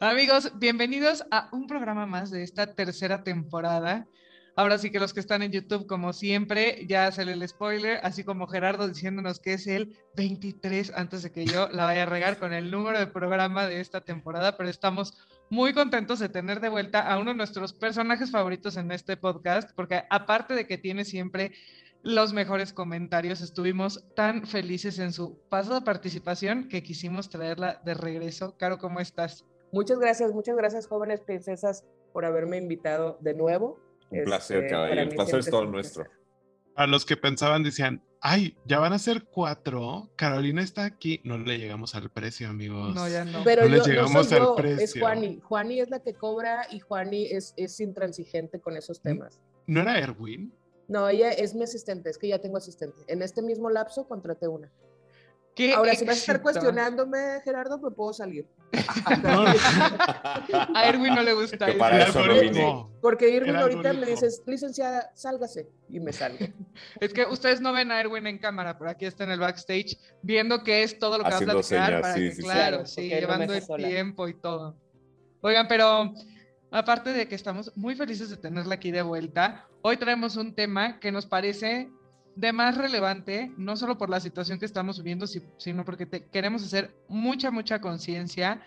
Amigos, bienvenidos a un programa más de esta tercera temporada. Ahora sí que los que están en YouTube, como siempre, ya sale el spoiler, así como Gerardo diciéndonos que es el 23 antes de que yo la vaya a regar con el número de programa de esta temporada, pero estamos muy contentos de tener de vuelta a uno de nuestros personajes favoritos en este podcast, porque aparte de que tiene siempre los mejores comentarios, estuvimos tan felices en su pasada participación que quisimos traerla de regreso. Caro, ¿cómo estás? Muchas gracias, muchas gracias, jóvenes princesas, por haberme invitado de nuevo. Un placer, este, caballero. El placer es todo nuestro. A los que pensaban, decían, ay, ya van a ser cuatro. Carolina está aquí. No le llegamos al precio, amigos. No, ya no. Pero no le llegamos al precio. Es Juani. Juani es la que cobra y Juani es, es intransigente con esos temas. ¿No era Erwin? No, ella es mi asistente, es que ya tengo asistente. En este mismo lapso contraté una. Ahora, si vas a estar cuestionándome, Gerardo, me puedo salir. a Erwin no le gusta eso. Para eso no Porque Erwin ahorita me dices, licenciada, sálgase, y me salgo. Es que ustedes no ven a Erwin en cámara, pero aquí está en el backstage, viendo qué es todo lo que va a platicar, para que, claro, sí, llevando el tiempo y todo. Oigan, pero aparte de que estamos muy felices de tenerla aquí de vuelta, hoy traemos un tema que nos parece de más relevante, no solo por la situación que estamos viviendo, sino porque queremos hacer mucha, mucha conciencia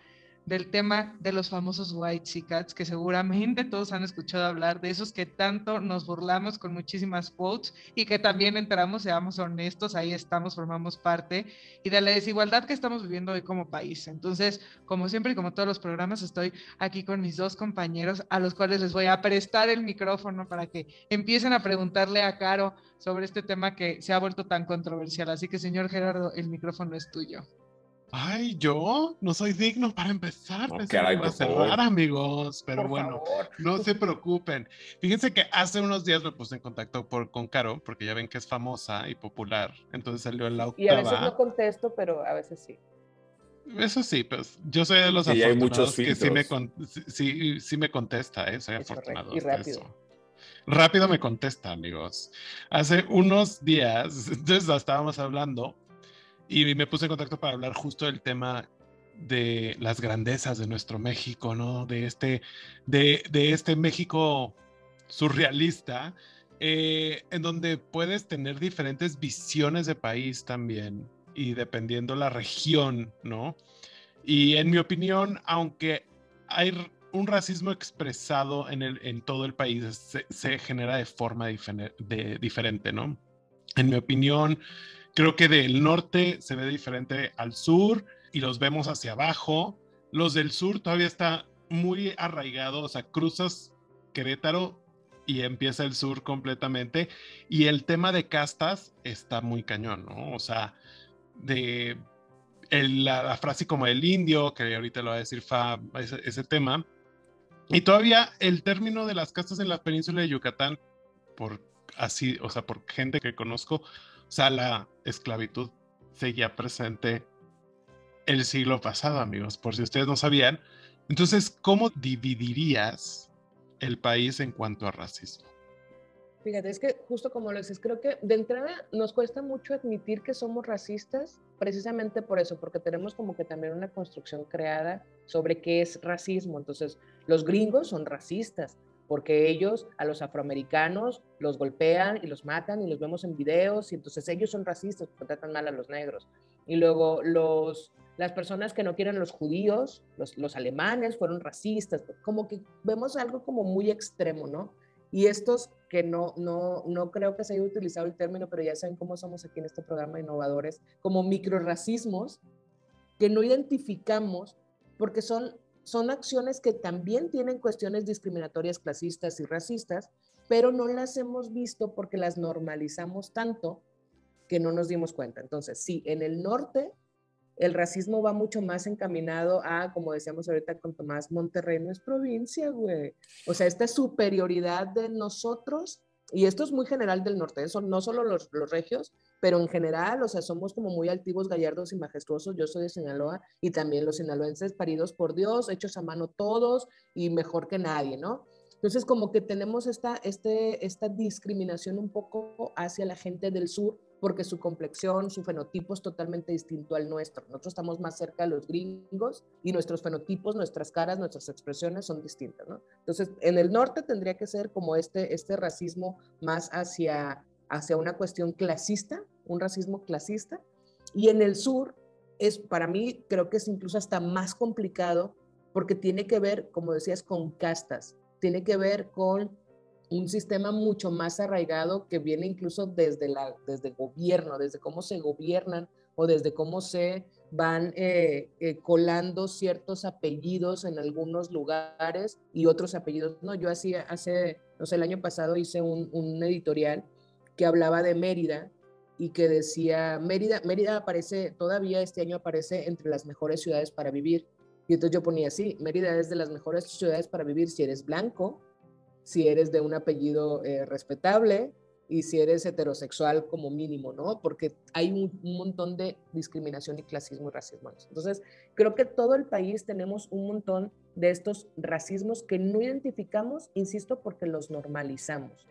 del tema de los famosos white cats, que seguramente todos han escuchado hablar de esos que tanto nos burlamos con muchísimas quotes y que también entramos, seamos honestos, ahí estamos, formamos parte, y de la desigualdad que estamos viviendo hoy como país. Entonces, como siempre y como todos los programas, estoy aquí con mis dos compañeros a los cuales les voy a prestar el micrófono para que empiecen a preguntarle a Caro sobre este tema que se ha vuelto tan controversial. Así que, señor Gerardo, el micrófono es tuyo. Ay, yo no soy digno para empezar. No, caray, a cerrar, amigos. Pero bueno, no se preocupen. Fíjense que hace unos días me puse en contacto por, con Caro, porque ya ven que es famosa y popular. Entonces salió en la octava. Y a veces no contesto, pero a veces sí. Eso sí, pues yo soy de los sí, hay muchos que sí me, sí, sí me contesta, ¿eh? soy afortunado. Y rápido. Rápido me contesta, amigos. Hace unos días, entonces estábamos hablando y me puse en contacto para hablar justo del tema de las grandezas de nuestro México, ¿no? De este, de, de este México surrealista, eh, en donde puedes tener diferentes visiones de país también, y dependiendo la región, ¿no? Y en mi opinión, aunque hay un racismo expresado en, el, en todo el país, se, se genera de forma de, diferente, ¿no? En mi opinión, Creo que del norte se ve diferente al sur y los vemos hacia abajo. Los del sur todavía está muy arraigado, o sea, cruzas Querétaro y empieza el sur completamente. Y el tema de castas está muy cañón, ¿no? O sea, de la, frase como el indio, que ahorita lo va a decir Fa, ese, ese, tema. Y todavía el término de las castas en la península de Yucatán, por así, o sea, por gente que conozco, o sea, la esclavitud seguía presente el siglo pasado, amigos, por si ustedes no sabían. Entonces, ¿cómo dividirías el país en cuanto a racismo? Fíjate, es que justo como lo dices, creo que de entrada nos cuesta mucho admitir que somos racistas, precisamente por eso, porque tenemos como que también una construcción creada sobre qué es racismo. Entonces, los gringos son racistas, porque ellos a los afroamericanos los golpean y los matan y los vemos en videos y entonces ellos son racistas porque tratan mal a los negros. Y luego los, las personas que no quieren los judíos, los, los alemanes fueron racistas, como que vemos algo como muy extremo, ¿no? Y estos que no, no, no creo que se haya utilizado el término, pero ya saben cómo somos aquí en este programa innovadores, como microracismos que no identificamos porque son son acciones que también tienen cuestiones discriminatorias clasistas y racistas, pero no las hemos visto porque las normalizamos tanto que no nos dimos cuenta. Entonces, sí, en el norte el racismo va mucho más encaminado a, como decíamos ahorita con Tomás, Monterrey no es provincia, güey. O sea, esta superioridad de nosotros, y esto es muy general del norte, son no solo los, los regios, pero en general, o sea, somos como muy altivos, gallardos y majestuosos. Yo soy de Sinaloa y también los sinaloenses paridos por Dios, hechos a mano todos y mejor que nadie, ¿no? Entonces, como que tenemos esta, este, esta discriminación un poco hacia la gente del sur porque su complexión, su fenotipo es totalmente distinto al nuestro. Nosotros estamos más cerca de los gringos y nuestros fenotipos, nuestras caras, nuestras expresiones son distintas, ¿no? Entonces, en el norte tendría que ser como este, este racismo más hacia, hacia una cuestión clasista, un racismo clasista, y en el sur es, para mí, creo que es incluso hasta más complicado porque tiene que ver, como decías, con castas, tiene que ver con un sistema mucho más arraigado que viene incluso desde, la, desde gobierno, desde cómo se gobiernan o desde cómo se van eh, eh, colando ciertos apellidos en algunos lugares y otros apellidos. No, yo hacía, hace, no sé, el año pasado hice un, un editorial que hablaba de Mérida y que decía, Mérida, Mérida aparece, todavía este año aparece entre las mejores ciudades para vivir. Y entonces yo ponía así, Mérida es de las mejores ciudades para vivir si eres blanco, si eres de un apellido eh, respetable y si eres heterosexual como mínimo, ¿no? Porque hay un, montón de discriminación y clasismo y racismo. Entonces, creo que todo el país tenemos un montón de estos racismos que no identificamos, insisto, porque los normalizamos,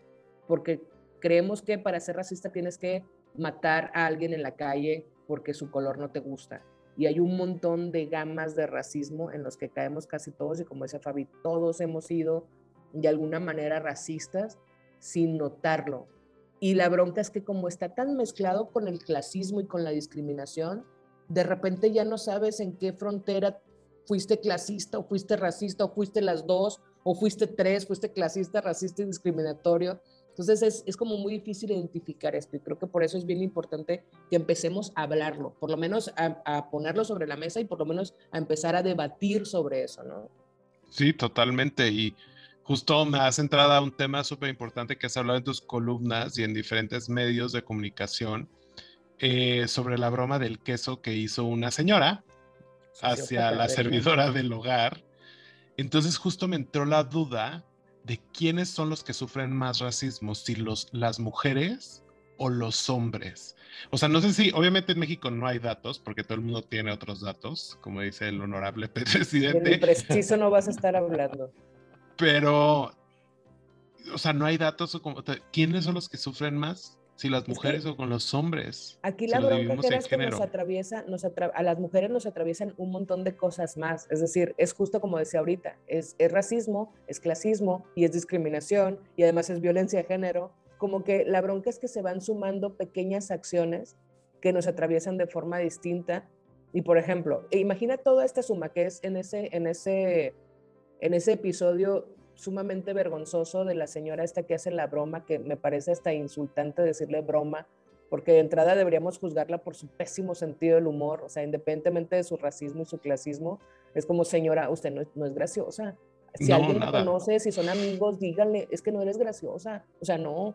porque creemos que para ser racista tienes que matar a alguien en la calle porque su color no te gusta. Y hay un montón de gamas de racismo en los que caemos casi todos y como decía Fabi, todos hemos sido de alguna manera racistas sin notarlo. Y la bronca es que como está tan mezclado con el clasismo y con la discriminación, de repente ya no sabes en qué frontera fuiste clasista o fuiste racista o fuiste las dos o fuiste tres, fuiste clasista, racista y discriminatorio. Entonces es, es, como muy difícil identificar esto y creo que por eso es bien importante que empecemos a hablarlo, por lo menos a, a ponerlo sobre la mesa y por lo menos a empezar a debatir sobre eso, ¿no? Sí, totalmente. Y Justo me has entrado a un tema súper importante que has hablado en tus columnas y en diferentes medios de comunicación eh, sobre la broma del queso que hizo una señora hacia la servidora del hogar. Entonces justo me entró la duda de quiénes son los que sufren más racismo, si los, las mujeres o los hombres. O sea, no sé si, obviamente en México no hay datos, porque todo el mundo tiene otros datos, como dice el honorable presidente. De preciso no vas a estar hablando. Pero, o sea, no hay datos. O como, ¿Quiénes son los que sufren más? Si las mujeres o con los hombres. Aquí la bronca es que nos atraviesa, nos a las mujeres nos atraviesan un montón de cosas más. Es decir, es justo como decía ahorita, es, es racismo, es clasismo y es discriminación y además es violencia de género. Como que la bronca es que se van sumando pequeñas acciones que nos atraviesan de forma distinta. Y por ejemplo, imagina toda esta suma que es en ese, en ese en ese episodio sumamente vergonzoso de la señora esta que hace la broma, que me parece hasta insultante decirle broma, porque de entrada deberíamos juzgarla por su pésimo sentido del humor, o sea, independientemente de su racismo y su clasismo, es como señora, usted no, es graciosa. Si alguien la conoce, si son amigos, díganle, es que no eres graciosa, o sea, no,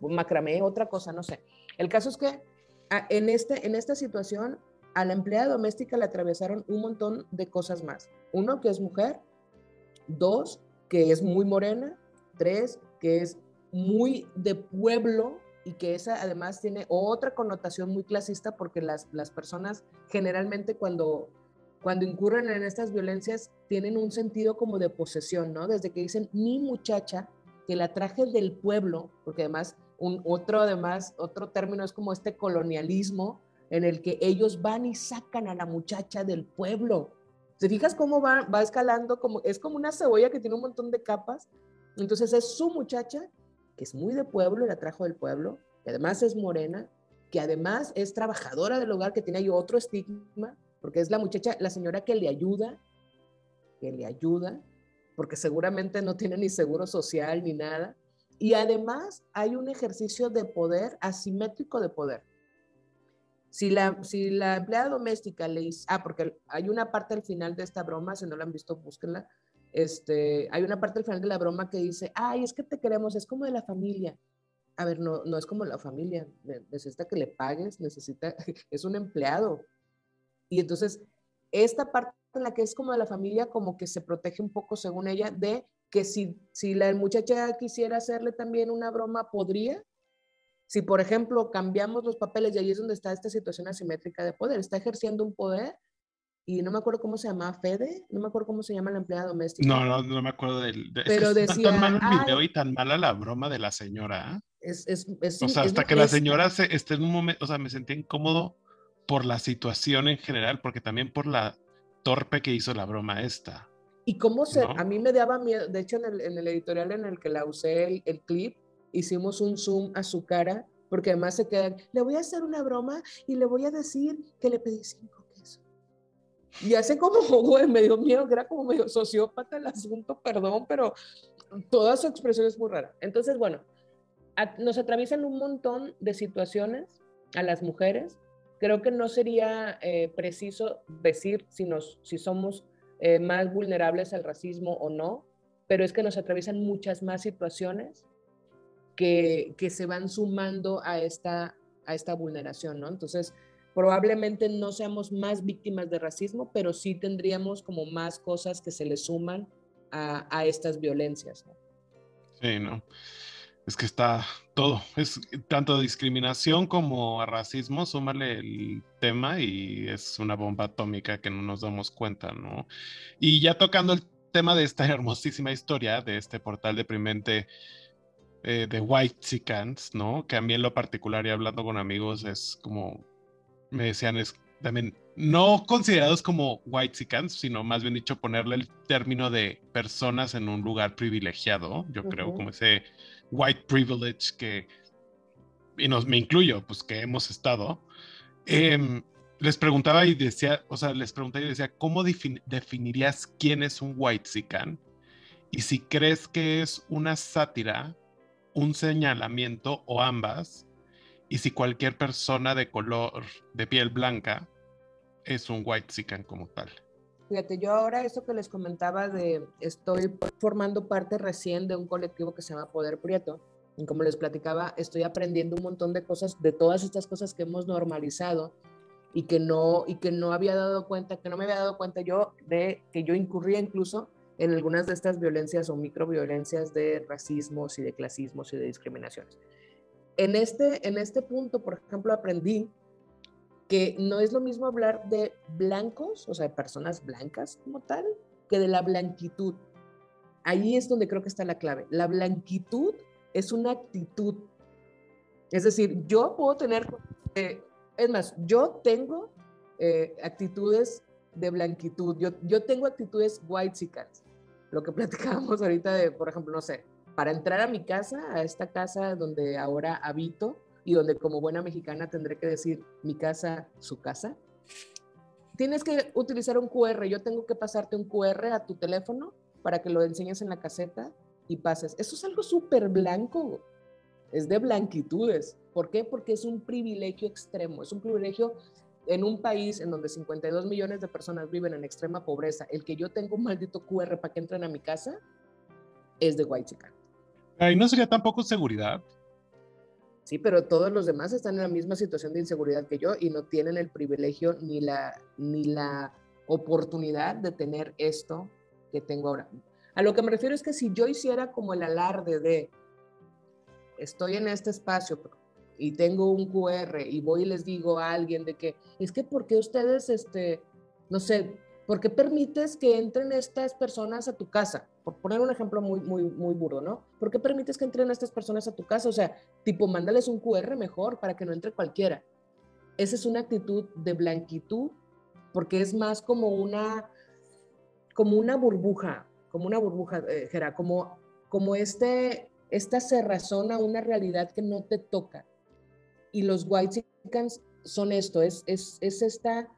macramé, otra cosa, no sé. El caso es que ah, en, este, en esta situación a la empleada doméstica le atravesaron un montón de cosas más. Uno, que es mujer, Dos, que es muy morena. Tres, que es muy de pueblo y que esa además tiene otra connotación muy clasista porque las, las personas generalmente cuando, cuando incurren en estas violencias tienen un sentido como de posesión, ¿no? Desde que dicen mi muchacha, que la traje del pueblo, porque además un otro además otro término es como este colonialismo en el que ellos van y sacan a la muchacha del pueblo ¿Te fijas cómo va, escalando? Como, es como una cebolla que tiene un montón de capas. Entonces es su muchacha, que es muy de pueblo, la trajo del pueblo, que además es morena, que además es trabajadora del hogar, que tiene ahí otro estigma, porque es la muchacha, la señora que le ayuda, que le ayuda, porque seguramente no tiene ni seguro social ni nada. Y además hay un ejercicio de poder, asimétrico de poder. Si la, si la empleada doméstica le dice, ah, porque hay una parte al final de esta broma, si no la han visto, búsquenla. Este, hay una parte al final de la broma que dice, ay, es que te queremos, es como de la familia. A ver, no, no es como la familia, necesita que le pagues, necesita, es un empleado. Y entonces, esta parte en la que es como de la familia, como que se protege un poco, según ella, de que si, si la muchacha quisiera hacerle también una broma, podría, si, por ejemplo, cambiamos los papeles y ahí es donde está esta situación asimétrica de poder, está ejerciendo un poder y no me acuerdo cómo se llama Fede, no me acuerdo cómo se llama la empleada doméstica. No, no, no me acuerdo del. Pero decía, tan malo el video y tan mala la broma de la señora. Es, es, o sea, hasta que la señora se, esté en un momento, o sea, me sentí incómodo por la situación en general, porque también por la torpe que hizo la broma esta. Y cómo se, a mí me daba miedo, de hecho en el, en el editorial en el que la usé el, el, clip, hicimos un zoom a su cara, porque además se quedan, le voy a hacer una broma y le voy a decir que le pedí cinco quesos. Y hace como, güey, me dio miedo, que era como medio sociópata el asunto, perdón, pero toda su expresión es muy rara. Entonces, bueno, nos atraviesan un montón de situaciones a las mujeres. Creo que no sería eh, preciso decir si, nos, si somos eh, más vulnerables al racismo o no, pero es que nos atraviesan muchas más situaciones que, se van sumando a esta, a esta vulneración, ¿no? Entonces, probablemente no seamos más víctimas de racismo, pero sí tendríamos como más cosas que se le suman a, a estas violencias, ¿no? Sí, ¿no? Es que está todo, es tanto discriminación como racismo, súmale el tema y es una bomba atómica que no nos damos cuenta, ¿no? Y ya tocando el tema de esta hermosísima historia de este portal deprimente eh, de White Chickens, ¿no? Que a mí en lo particular y hablando con amigos es como, me decían, es también no considerados como white chickens, sino más bien dicho ponerle el término de personas en un lugar privilegiado, yo creo, como ese white privilege que, y nos, me incluyo, pues que hemos estado, em, les preguntaba y decía, o sea, les preguntaba y decía, ¿cómo definirías quién es un white chicken? Y si crees que es una sátira, un señalamiento o ambas, y si cualquier persona de color, de piel blanca, es un white chicken como tal. Fíjate, yo ahora eso que les comentaba de estoy formando parte recién de un colectivo que se llama Poder Prieto. Y como les platicaba, estoy aprendiendo un montón de cosas, de todas estas cosas que hemos normalizado y que no, y que no había dado cuenta, que no me había dado cuenta yo de que yo incurría incluso en algunas de estas violencias o microviolencias de racismos y de clasismos y de discriminaciones. En este, en este punto, por ejemplo, aprendí que no es lo mismo hablar de blancos, o sea, de personas blancas como tal, que de la blanquitud. Ahí es donde creo que está la clave. La blanquitud es una actitud. Es decir, yo puedo tener, eh, es más, yo tengo eh, actitudes de blanquitud, yo, yo tengo actitudes white chicas. Lo que platicábamos ahorita de, por ejemplo, no sé, para entrar a mi casa, a esta casa donde ahora habito, y donde como buena mexicana tendré que decir mi casa, su casa. Tienes que utilizar un QR. Yo tengo que pasarte un QR a tu teléfono para que lo enseñes en la caseta y pases. Eso es algo súper blanco. Es de blanquitudes. ¿Por qué? Porque es un privilegio extremo. Es un privilegio en un país en donde 52 millones de personas viven en extrema pobreza. El que yo tengo un maldito QR para que entren a mi casa es de white chica. ¿Y no sería tampoco seguridad? Sí, pero todos los demás están en la misma situación de inseguridad que yo y no tienen el privilegio ni la, ni la oportunidad de tener esto que tengo ahora. A lo que me refiero es que si yo hiciera como el alarde de estoy en este espacio y tengo un QR y voy y les digo a alguien de que es que porque ustedes, este, no sé, ¿por qué permites que entren estas personas a tu casa? por poner un ejemplo muy, muy, muy burdo, ¿no? ¿Por qué permites que entren estas personas a tu casa? O sea, tipo, mándales un QR mejor para que no entre cualquiera. Esa es una actitud de blanquitud, porque es más como una, como una burbuja, como una burbuja, eh, como, como este, esta cerrazón a una realidad que no te toca. Y los white son esto, es, es, es esta,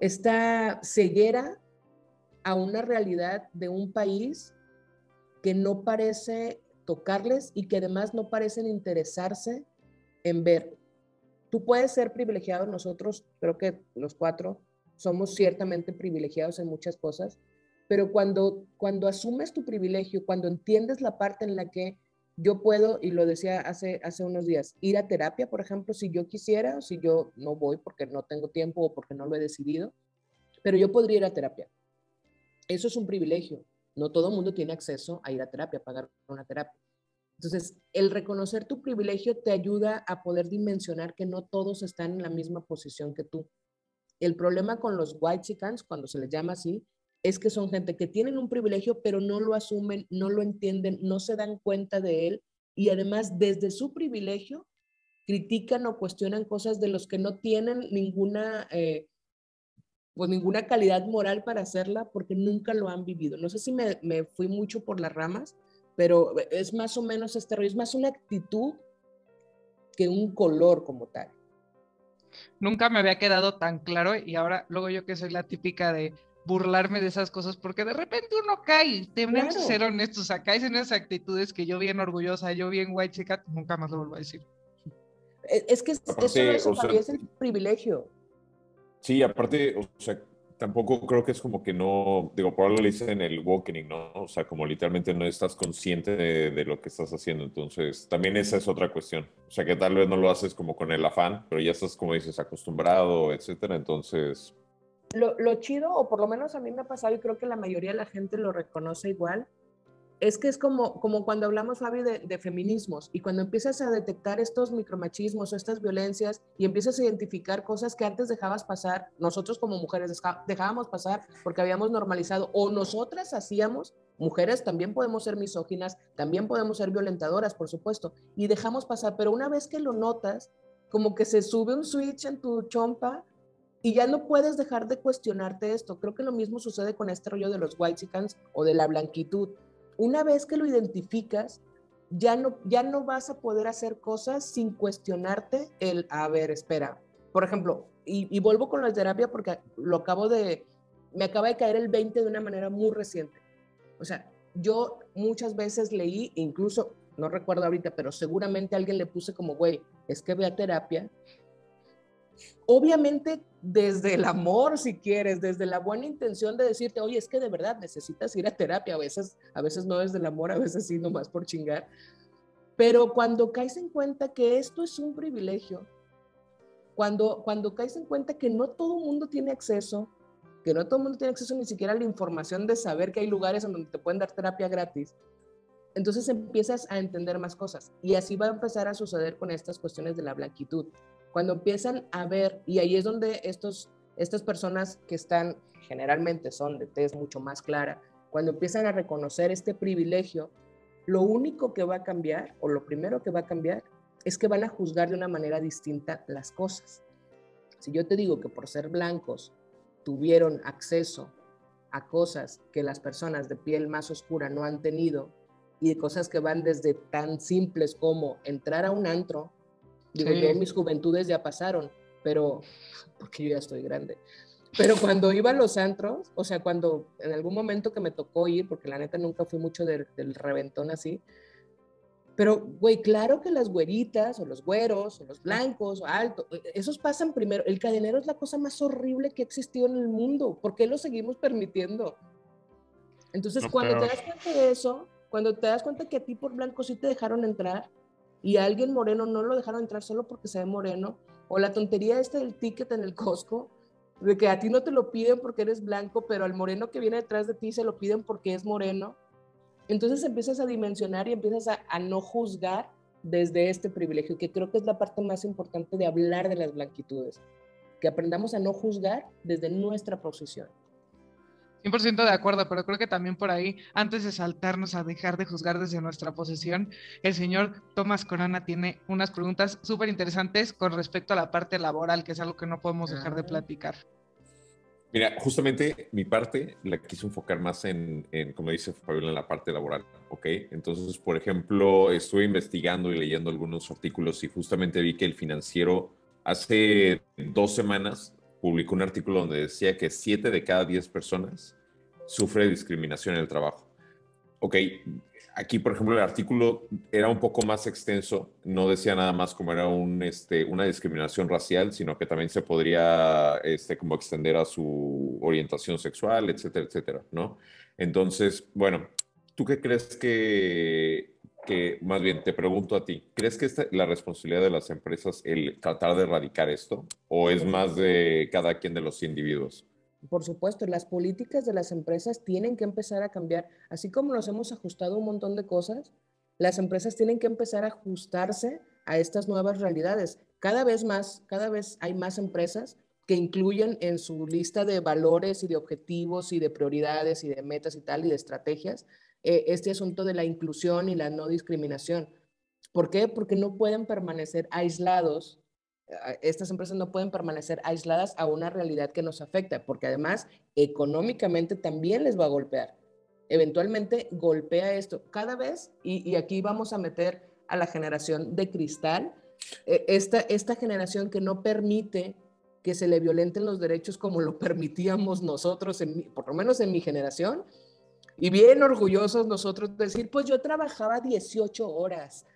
esta ceguera a una realidad de un país que no parece tocarles y que además no parecen interesarse en ver. Tú puedes ser privilegiado, nosotros creo que los cuatro somos ciertamente privilegiados en muchas cosas, pero cuando, cuando asumes tu privilegio, cuando entiendes la parte en la que yo puedo, y lo decía hace, hace unos días, ir a terapia, por ejemplo, si yo quisiera, si yo no voy porque no tengo tiempo o porque no lo he decidido, pero yo podría ir a terapia eso es un privilegio. No todo el mundo tiene acceso a ir a terapia, a pagar una terapia. Entonces, el reconocer tu privilegio te ayuda a poder dimensionar que no todos están en la misma posición que tú. El problema con los white chickens, cuando se les llama así, es que son gente que tienen un privilegio, pero no lo asumen, no lo entienden, no se dan cuenta de él y además desde su privilegio critican o cuestionan cosas de los que no tienen ninguna, eh, pues ninguna calidad moral para hacerla porque nunca lo han vivido. No sé si me, me, fui mucho por las ramas, pero es más o menos este rollo, es más una actitud que un color como tal. Nunca me había quedado tan claro y ahora luego yo que soy la típica de burlarme de esas cosas porque de repente uno cae, tenemos que ser honestos, o caes en esas actitudes que yo bien orgullosa, yo bien white chica, nunca más lo vuelvo a decir. Es, que eso, es el privilegio. Sí, aparte, o sea, tampoco creo que es como que no, digo, por algo le dicen el walking, ¿no? O sea, como literalmente no estás consciente de, lo que estás haciendo. Entonces, también esa es otra cuestión. O sea, que tal vez no lo haces como con el afán, pero ya estás, como dices, acostumbrado, etcétera. Entonces. Lo, chido, o por lo menos a mí me ha pasado y creo que la mayoría de la gente lo reconoce igual, es que es como, como cuando hablamos, Fabi, de, feminismos y cuando empiezas a detectar estos micromachismos o estas violencias y empiezas a identificar cosas que antes dejabas pasar, nosotros como mujeres dejábamos pasar porque habíamos normalizado o nosotras hacíamos, mujeres también podemos ser misóginas, también podemos ser violentadoras, por supuesto, y dejamos pasar, pero una vez que lo notas, como que se sube un switch en tu chompa y ya no puedes dejar de cuestionarte esto. Creo que lo mismo sucede con este rollo de los white o de la blanquitud una vez que lo identificas, ya no, ya no vas a poder hacer cosas sin cuestionarte el, a ver, espera. Por ejemplo, y, vuelvo con la terapia porque lo acabo de, me acaba de caer el 20 de una manera muy reciente. O sea, yo muchas veces leí, incluso, no recuerdo ahorita, pero seguramente alguien le puse como, güey, es que ve a terapia Obviamente desde el amor, si quieres, desde la buena intención de decirte, oye, es que de verdad necesitas ir a terapia, a veces, a veces no desde el amor, a veces sí, nomás por chingar. Pero cuando caes en cuenta que esto es un privilegio, cuando, cuando caes en cuenta que no todo el mundo tiene acceso, que no todo el mundo tiene acceso ni siquiera a la información de saber que hay lugares en donde te pueden dar terapia gratis, entonces empiezas a entender más cosas. Y así va a empezar a suceder con estas cuestiones de la blanquitud. Cuando empiezan a ver, y ahí es donde estos, estas personas que están, generalmente son de tez mucho más clara, cuando empiezan a reconocer este privilegio, lo único que va a cambiar, o lo primero que va a cambiar, es que van a juzgar de una manera distinta las cosas. Si yo te digo que por ser blancos tuvieron acceso a cosas que las personas de piel más oscura no han tenido, y de cosas que van desde tan simples como entrar a un antro Digo, yo mis juventudes ya pasaron, pero porque yo ya estoy grande. Pero cuando iba a los antros, o sea, cuando en algún momento que me tocó ir, porque la neta nunca fui mucho del, reventón así, pero, güey, claro que las güeritas, o los güeros, o los blancos, o alto, e, esos pasan primero. El cadenero es la cosa más horrible que ha existido en el mundo. ¿Por qué lo seguimos permitiendo? Entonces, cuando te das cuenta de eso, cuando te das cuenta que a ti por blanco sí te dejaron entrar, y a alguien moreno no lo dejaron entrar solo porque se ve moreno, o la tontería esta del ticket en el Costco, de que a ti no te lo piden porque eres blanco, pero al moreno que viene detrás de ti se lo piden porque es moreno. Entonces empiezas a dimensionar y empiezas a, a no juzgar desde este privilegio, que creo que es la parte más importante de hablar de las blanquitudes, que aprendamos a no juzgar desde nuestra posición. 100% de acuerdo, pero creo que también por ahí, antes de saltarnos a dejar de juzgar desde nuestra posición, el señor Tomás Corona tiene unas preguntas súper interesantes con respecto a la parte laboral, que es algo que no podemos dejar de platicar. Mira, justamente mi parte la quise enfocar más en, como dice Fabiola, en la parte laboral, ¿ok? Entonces, por ejemplo, estuve investigando y leyendo algunos artículos y justamente vi que el financiero hace dos semanas publicó un artículo donde decía que 7 de cada 10 personas sufre discriminación en el trabajo. Ok, aquí por ejemplo el artículo era un poco más extenso, no decía nada más como era un, este, una discriminación racial, sino que también se podría este, como extender a su orientación sexual, etcétera, etcétera, ¿no? Entonces, bueno, ¿tú qué crees que que más bien te pregunto a ti, ¿crees que es la responsabilidad de las empresas el tratar de erradicar esto o es más de cada quien de los individuos? Por supuesto, las políticas de las empresas tienen que empezar a cambiar, así como nos hemos ajustado un montón de cosas, las empresas tienen que empezar a ajustarse a estas nuevas realidades. Cada vez más, cada vez hay más empresas que incluyen en su lista de valores y de objetivos y de prioridades y de metas y tal y de estrategias eh, este asunto de la inclusión y la no discriminación. ¿Por qué? Porque no pueden permanecer aislados. Estas empresas no pueden permanecer aisladas a una realidad que nos afecta, porque además económicamente también les va a golpear. Eventualmente golpea esto. Cada vez, y, aquí vamos a meter a la generación de cristal, eh, esta, esta generación que no permite que se le violenten los derechos como lo permitíamos nosotros, por lo menos en mi generación, y bien orgullosos nosotros de decir, pues yo trabajaba 18 horas.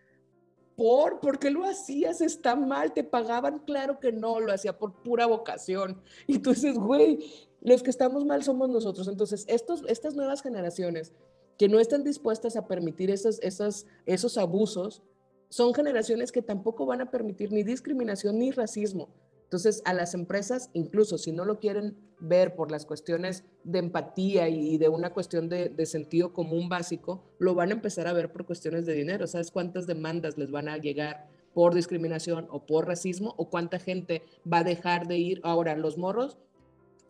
¿Por? ¿Por qué lo hacías? Está mal, te pagaban. Claro que no, lo hacía por pura vocación. Y tú dices, güey, los que estamos mal somos nosotros. Entonces, estos, estas nuevas generaciones que no están dispuestas a permitir esos, esos, esos abusos, son generaciones que tampoco van a permitir ni discriminación ni racismo. Entonces, a las empresas, incluso si no lo quieren ver por las cuestiones de empatía y de una cuestión de, sentido común básico, lo van a empezar a ver por cuestiones de dinero. ¿Sabes cuántas demandas les van a llegar por discriminación o por racismo? ¿O cuánta gente va a dejar de ir? Ahora, los morros,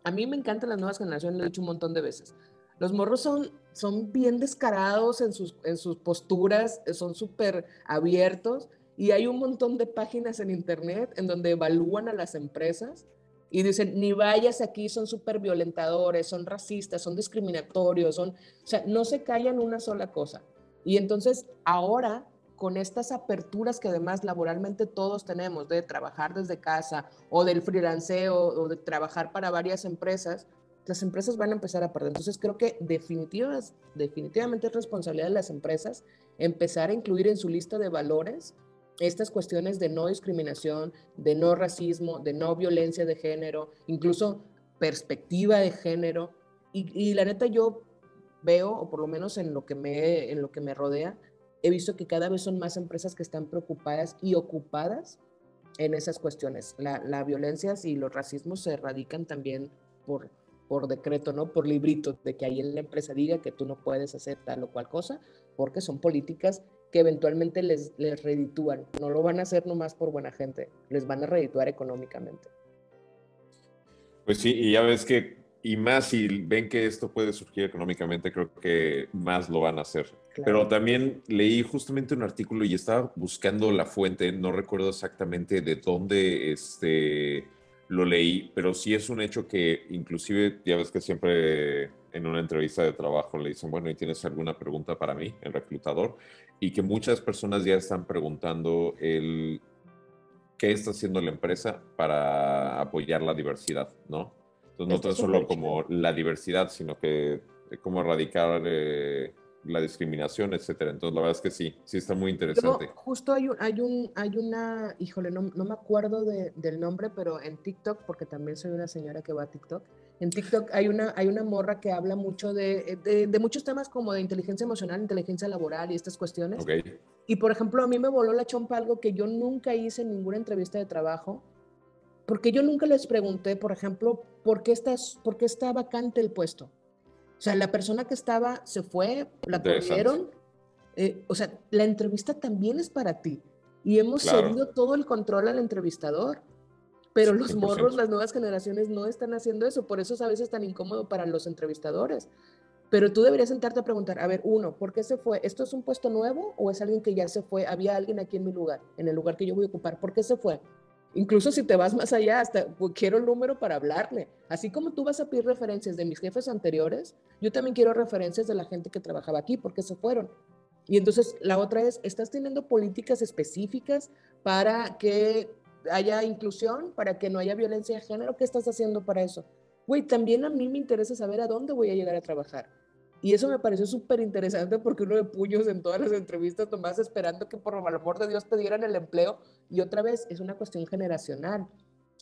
a mí me encantan las nuevas generaciones, lo he dicho un montón de veces. Los morros son, son bien descarados en sus, en sus posturas, son súper abiertos y hay un montón de páginas en Internet en donde evalúan a las empresas y dicen, ni vayas aquí, son súper violentadores, son racistas, son discriminatorios, son, o sea, no se callan una sola cosa. Y entonces ahora, con estas aperturas que además laboralmente todos tenemos, de trabajar desde casa o del freelanceo o de trabajar para varias empresas, las empresas van a empezar a perder. Entonces creo que definitivas, definitivamente es responsabilidad de las empresas empezar a incluir en su lista de valores estas cuestiones de no discriminación, de no racismo, de no violencia de género, incluso perspectiva de género. Y, la neta yo veo, o por lo menos en lo, que me, en lo que me rodea, he visto que cada vez son más empresas que están preocupadas y ocupadas en esas cuestiones. La, la violencia y los racismos se erradican también por, por decreto, ¿no? Por librito, de que ahí en la empresa diga que tú no puedes hacer tal o cual cosa, porque son políticas que eventualmente les, les reditúan. No lo van a hacer nomás por buena gente, les van a redituar económicamente. Pues sí, y ya ves que, y más si ven que esto puede surgir económicamente, creo que más lo van a hacer. Pero también leí justamente un artículo y estaba buscando la fuente, no recuerdo exactamente de dónde este, lo leí, pero sí es un hecho que inclusive, ya ves que siempre en una entrevista de trabajo le dicen, bueno, ¿y tienes alguna pregunta para mí, el reclutador? Y que muchas personas ya están preguntando el qué está haciendo la empresa para apoyar la diversidad, ¿no? Entonces, no tan solo como la diversidad, sino que cómo erradicar eh, la discriminación, etcétera. Entonces, la verdad es que sí, sí está muy interesante. justo hay, un, hay, un, hay una, híjole, no, no me acuerdo de, del nombre, pero en TikTok, porque también soy una señora que va a TikTok, en TikTok hay una, hay una morra que habla mucho de, de, muchos temas como de inteligencia emocional, inteligencia laboral y estas cuestiones. Y por ejemplo, a mí me voló la chompa algo que yo nunca hice en ninguna entrevista de trabajo, porque yo nunca les pregunté, por ejemplo, ¿por qué, estás, por qué está vacante el puesto? O sea, la persona que estaba se fue, la corrieron. Eh, o sea, la entrevista también es para ti. Y hemos cedido todo el control al entrevistador. Pero los morros, las nuevas generaciones no están haciendo eso, por eso es a veces tan incómodo para los entrevistadores. Pero tú deberías sentarte a preguntar, a ver, uno, ¿por qué se fue? ¿Esto es un puesto nuevo o es alguien que ya se fue? Había alguien aquí en mi lugar, en el lugar que yo voy a ocupar, ¿por qué se fue? Incluso si te vas más allá, hasta pues, quiero el número para hablarle. Así como tú vas a pedir referencias de mis jefes anteriores, yo también quiero referencias de la gente que trabajaba aquí, ¿por qué se fueron? Y entonces la otra es, ¿estás teniendo políticas específicas para que haya inclusión, para que no haya violencia de género, ¿qué estás haciendo para eso? Güey, también a mí me interesa saber a dónde voy a llegar a trabajar. Y eso me pareció súper interesante porque uno de puños en todas las entrevistas, nomás esperando que por el amor de Dios te dieran el empleo. Y otra vez, es una cuestión generacional,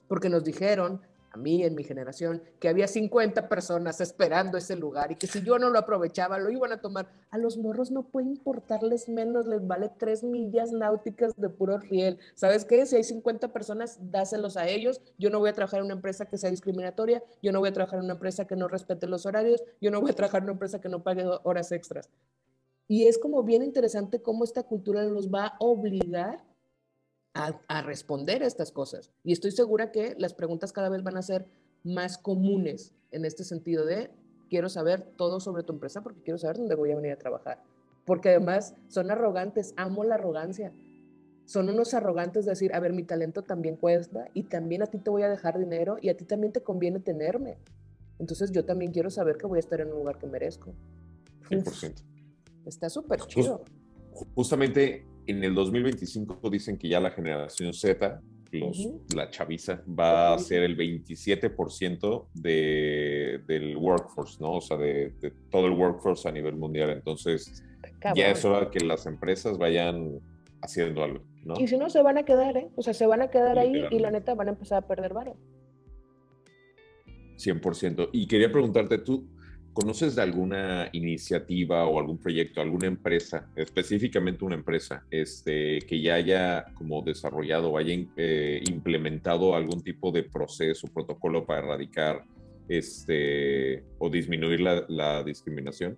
porque nos dijeron a mí en mi generación, que había 50 personas esperando ese lugar y que si yo no lo aprovechaba, lo iban a tomar. A los morros no puede importarles menos, les vale tres millas náuticas de puro riel. ¿Sabes qué? Si hay 50 personas, dáselos a ellos. Yo no voy a trabajar en una empresa que sea discriminatoria, yo no voy a trabajar en una empresa que no respete los horarios, yo no voy a trabajar en una empresa que no pague horas extras. Y es como bien interesante cómo esta cultura los va a obligar a, responder a estas cosas. Y estoy segura que las preguntas cada vez van a ser más comunes en este sentido de quiero saber todo sobre tu empresa porque quiero saber dónde voy a venir a trabajar. Porque además son arrogantes, amo la arrogancia. son unos arrogantes de decir, a ver, mi talento también cuesta y también a ti te voy a dejar dinero y a ti también te conviene tenerme. Entonces yo también quiero saber que voy a estar en un lugar que merezco. 100%. está súper chido. justamente en el 2025 dicen que ya la generación Z, los, la chaviza, va a ser el 27% de, del workforce, ¿no? O sea, de, todo el workforce a nivel mundial. Entonces, ya es hora que las empresas vayan haciendo algo, ¿no? Y si no, se van a quedar, ¿eh? O sea, se van a quedar ahí y la neta van a empezar a perder varo. 100%. Y quería preguntarte, ¿tú conoces de alguna iniciativa o algún proyecto, alguna empresa, específicamente una empresa, este, que ya haya como desarrollado o haya eh, implementado algún tipo de proceso, protocolo para erradicar este, o disminuir la, discriminación?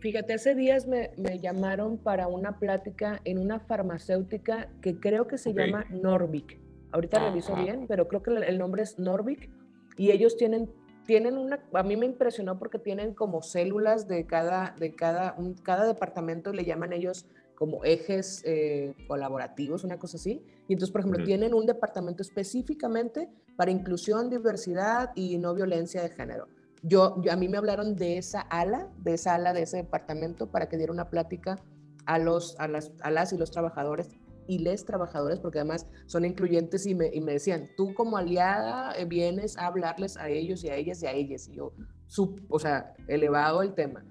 Fíjate, hace días me, llamaron para una plática en una farmacéutica que creo que se llama Norvic. Ahorita reviso bien, pero creo que el nombre es Norvic y ellos tienen, tienen una, a mí me impresionó porque tienen como células de cada, de cada, un, cada departamento, le llaman ellos como ejes eh, colaborativos, una cosa así. Y entonces, por ejemplo, tienen un departamento específicamente para inclusión, diversidad y no violencia de género. Yo, yo, a mí me hablaron de esa ala, de esa ala de ese departamento para que diera una plática a, los, a, las, a las y los trabajadores y les trabajadores, porque además son incluyentes y me, y me decían, tú como aliada eh, vienes a hablarles a ellos y a ellas y a ellas. Y yo, sub, o sea, elevado el tema.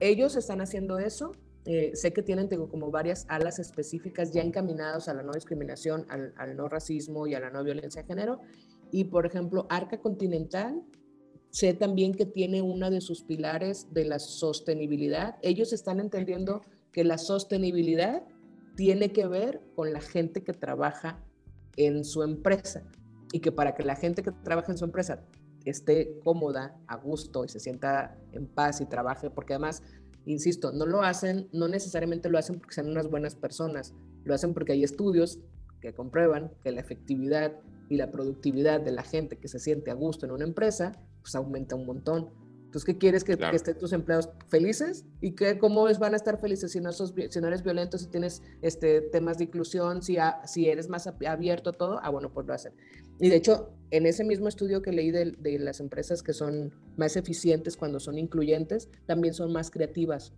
Ellos están haciendo eso. Eh, sé que tienen tengo como varias alas específicas ya encaminadas a la no discriminación, al, al no racismo y a la no violencia de género. Y por ejemplo, Arca Continental, sé también que tiene una de sus pilares de la sostenibilidad. Ellos están entendiendo que la sostenibilidad tiene que ver con la gente que trabaja en su empresa y que para que la gente que trabaja en su empresa esté cómoda, a gusto y se sienta en paz y trabaje, porque además, insisto, no lo hacen, no necesariamente lo hacen porque sean unas buenas personas, lo hacen porque hay estudios que comprueban que la efectividad y la productividad de la gente que se siente a gusto en una empresa, pues aumenta un montón. Entonces, ¿qué quieres que, estén tus empleados felices? ¿Y que, cómo van a estar felices si no, sos, si no eres violento, si tienes este, temas de inclusión, si, si eres más abierto a todo? Ah, bueno, pues lo hacen. Y de hecho, en ese mismo estudio que leí de, de las empresas que son más eficientes cuando son incluyentes, también son más creativas,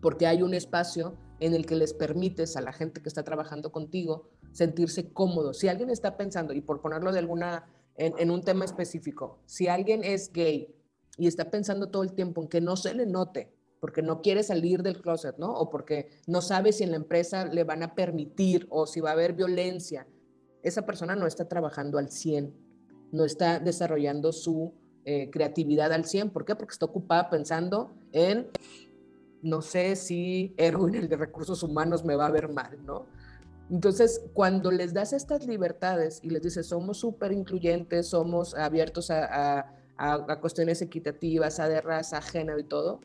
porque hay un espacio en el que les permites a la gente que está trabajando contigo sentirse cómodo. Si alguien está pensando, y por ponerlo de alguna, en, en un tema específico, si alguien es gay, y está pensando todo el tiempo en que no se le note, porque no quiere salir del closet, ¿no? O porque no sabe si en la empresa le van a permitir o si va a haber violencia. Esa persona no está trabajando al 100, no está desarrollando su eh, creatividad al 100. ¿Por qué? Porque está ocupada pensando en, no sé si Erwin, el de recursos humanos, me va a ver mal, ¿no? Entonces, cuando les das estas libertades y les dices, somos súper incluyentes, somos abiertos a a, cuestiones equitativas, a de raza, género y todo,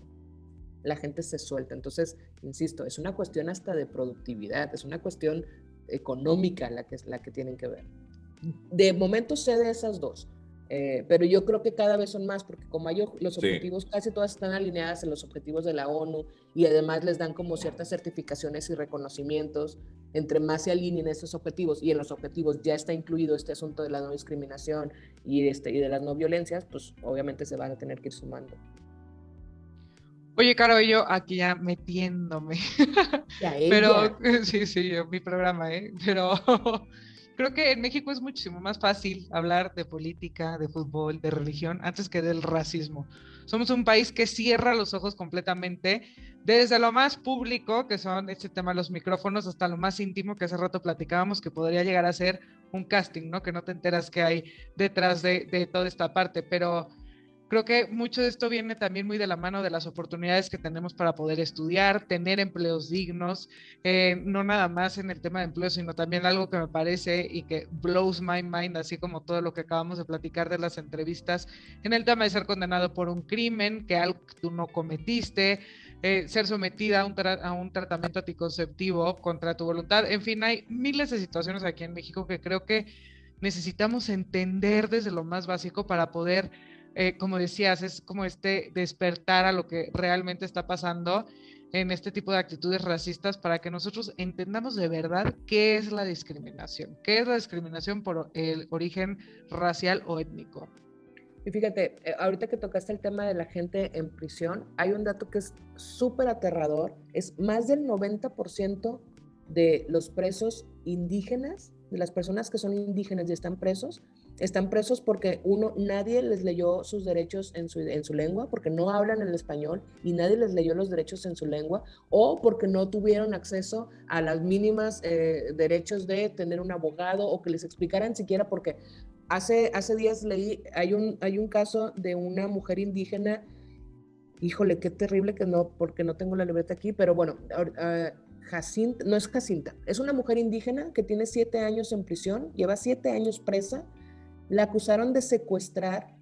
la gente se suelta. Entonces, insisto, es una cuestión hasta de productividad, es una cuestión económica la que, la que tienen que ver. De momento sé de esas dos, eh, pero yo creo que cada vez son más, porque como hay los objetivos, casi todas están alineadas en los objetivos de la ONU y además les dan como ciertas certificaciones y reconocimientos. Entre más se alineen esos objetivos y en los objetivos ya está incluido este asunto de la no discriminación y, este, y de las no violencias, pues obviamente se van a tener que ir sumando. Oye, Caro, yo aquí ya metiéndome. Ya, Pero sí, sí, mi programa, ¿eh? Pero creo que en México es muchísimo más fácil hablar de política, de fútbol, de religión, antes que del racismo. Somos un país que cierra los ojos completamente, desde lo más público, que son este tema de los micrófonos, hasta lo más íntimo, que hace rato platicábamos, que podría llegar a ser un casting, ¿no? Que no te enteras que hay detrás de, de toda esta parte, pero Creo que mucho de esto viene también muy de la mano de las oportunidades que tenemos para poder estudiar, tener empleos dignos, eh, no nada más en el tema de empleo, sino también algo que me parece y que blows my mind, así como todo lo que acabamos de platicar de las entrevistas, en el tema de ser condenado por un crimen, que algo que tú no cometiste, eh, ser sometida a un, a un tratamiento anticonceptivo contra tu voluntad, en fin, hay miles de situaciones aquí en México que creo que necesitamos entender desde lo más básico para poder eh, como decías, es como este despertar a lo que realmente está pasando en este tipo de actitudes racistas para que nosotros entendamos de verdad qué es la discriminación, qué es la discriminación por el origen racial o étnico. Y fíjate, eh, ahorita que tocaste el tema de la gente en prisión, hay un dato que es súper aterrador, es más del 90% de los presos indígenas, de las personas que son indígenas y están presos, están presos porque uno, nadie les leyó sus derechos en su, en su lengua, porque no hablan el español y nadie les leyó los derechos en su lengua, o porque no tuvieron acceso a las mínimas eh, derechos de tener un abogado o que les explicaran siquiera, porque hace, hace días leí, hay un, hay un caso de una mujer indígena, híjole, qué terrible que no, porque no tengo la libreta aquí, pero bueno, uh, Jacinta, no es Jacinta, es una mujer indígena que tiene siete años en prisión, lleva siete años presa la acusaron de secuestrar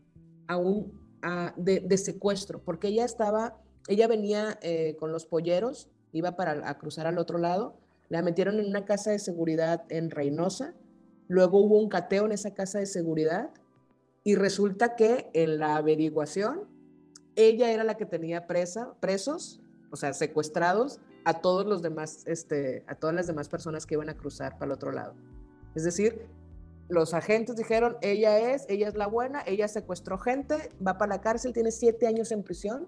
a un, de, secuestro, porque ella estaba, ella venía eh, con los polleros, iba para a cruzar al otro lado, la metieron en una casa de seguridad en Reynosa, luego hubo un cateo en esa casa de seguridad y resulta que en la averiguación ella era la que tenía presa, presos, o sea, secuestrados a todos los demás, este, a todas las demás personas que iban a cruzar para el otro lado. Es decir, los agentes dijeron, ella es, ella es la buena, ella secuestró gente, va para la cárcel, tiene siete años en prisión,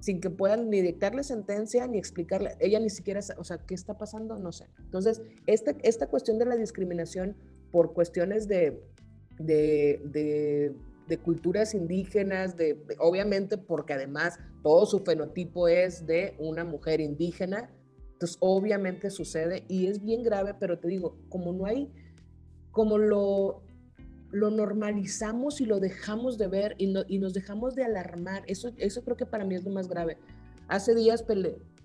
sin que puedan ni dictarle sentencia, ni explicarle, ella ni siquiera, o sea, ¿qué está pasando? No sé. Entonces, esta, esta cuestión de la discriminación por cuestiones de, de, de, culturas indígenas, de, obviamente porque además todo su fenotipo es de una mujer indígena, entonces obviamente sucede y es bien grave, pero te digo, como no hay como lo, lo normalizamos y lo dejamos de ver y, y, nos dejamos de alarmar. Eso, eso creo que para mí es lo más grave. Hace días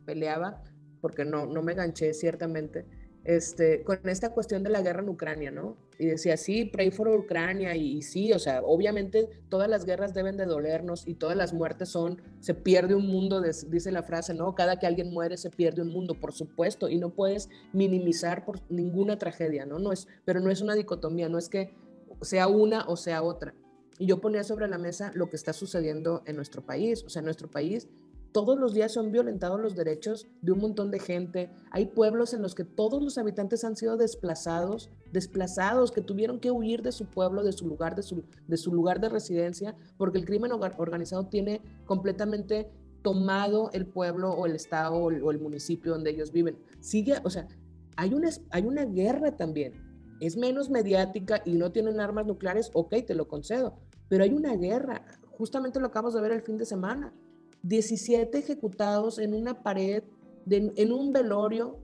peleaba, porque no, no me ganché ciertamente, este, con esta cuestión de la guerra en Ucrania, ¿no? Y decía, sí, pray for Ucrania, y, sí, o sea, obviamente todas las guerras deben de dolernos y todas las muertes son, se pierde un mundo, dice la frase, ¿no? Cada que alguien muere se pierde un mundo, por supuesto, y no puedes minimizar por ninguna tragedia, ¿no? no es, pero no es una dicotomía, no es que sea una o sea otra. Y yo ponía sobre la mesa lo que está sucediendo en nuestro país, o sea, en nuestro país todos los días son violentados los derechos de un montón de gente. Hay pueblos en los que todos los habitantes han sido desplazados, desplazados, que tuvieron que huir de su pueblo, de su lugar, de su, lugar de residencia, porque el crimen organizado tiene completamente tomado el pueblo o el estado o el, municipio donde ellos viven. Sigue, o sea, hay una, hay una guerra también. Es menos mediática y no tienen armas nucleares, ok, te lo concedo, pero hay una guerra. Justamente lo acabamos de ver el fin de semana 17 ejecutados en una pared, en un velorio.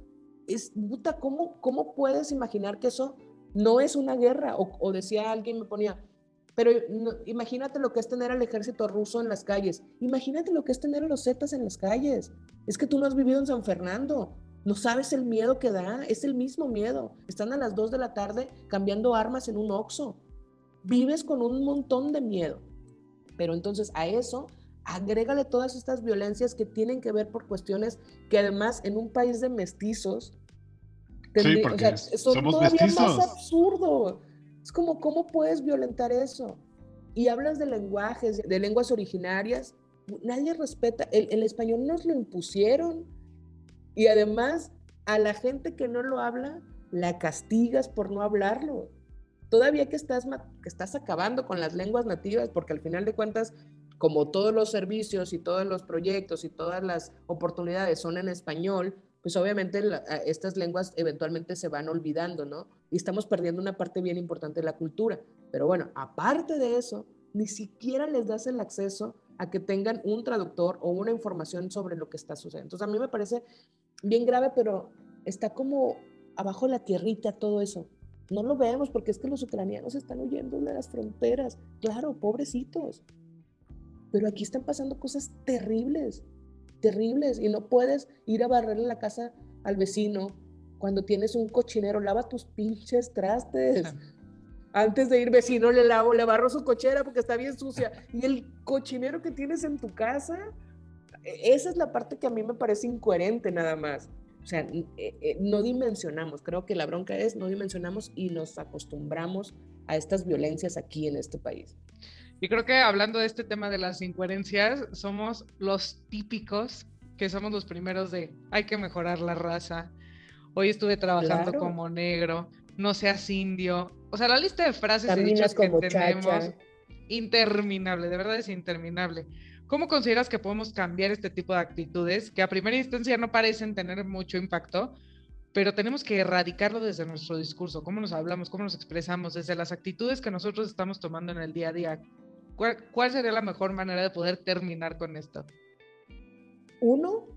Es, puta, ¿cómo, ¿cómo puedes imaginar que eso no es una guerra? O, decía alguien, me ponía, pero imagínate lo que es tener al ejército ruso en las calles. Imagínate lo que es tener a los Zetas en las calles. Es que tú no has vivido en San Fernando. No sabes el miedo que da. Es el mismo miedo. Están a las 2 de la tarde cambiando armas en un Oxxo. Vives con un montón de miedo. Pero entonces a eso agrégale todas estas violencias que tienen que ver por cuestiones que además en un país de mestizos sí, porque son somos todavía más absurdo. Es como, ¿cómo puedes violentar eso? Y hablas de lenguajes, de lenguas originarias, nadie respeta, el, el español nos lo impusieron y además a la gente que no lo habla, la castigas por no hablarlo. Todavía que estás, que estás acabando con las lenguas nativas, porque al final de cuentas como todos los servicios y todos los proyectos y todas las oportunidades son en español, pues obviamente estas lenguas eventualmente se van olvidando, ¿no? Y estamos perdiendo una parte bien importante de la cultura. Pero bueno, aparte de eso, ni siquiera les das el acceso a que tengan un traductor o una información sobre lo que está sucediendo. Entonces a mí me parece bien grave, pero está como abajo la tierrita todo eso. No lo vemos porque es que los ucranianos están huyendo de las fronteras. Claro, pobrecitos. Pero aquí están pasando cosas terribles, terribles, y no puedes ir a barrerle la casa al vecino cuando tienes un cochinero, lava tus pinches trastes. Antes de ir vecino le lavo, le barro su cochera porque está bien sucia. Y el cochinero que tienes en tu casa, e, esa es la parte que a mí me parece incoherente nada más. O sea, e, e, no dimensionamos, creo que la bronca es no dimensionamos y nos acostumbramos a estas violencias aquí en este país. Y creo que hablando de este tema de las incoherencias, somos los típicos que somos los primeros de hay que mejorar la raza. Hoy estuve trabajando como negro, no seas indio. O sea, la lista de frases y dichos que tenemos interminable, de verdad es interminable. ¿Cómo consideras que podemos cambiar este tipo de actitudes que a primera instancia no parecen tener mucho impacto, pero tenemos que erradicarlo desde nuestro discurso? ¿Cómo nos hablamos? ¿Cómo nos expresamos? Desde las actitudes que nosotros estamos tomando en el día a día. ¿Cuál, sería la mejor manera de poder terminar con esto? Uno,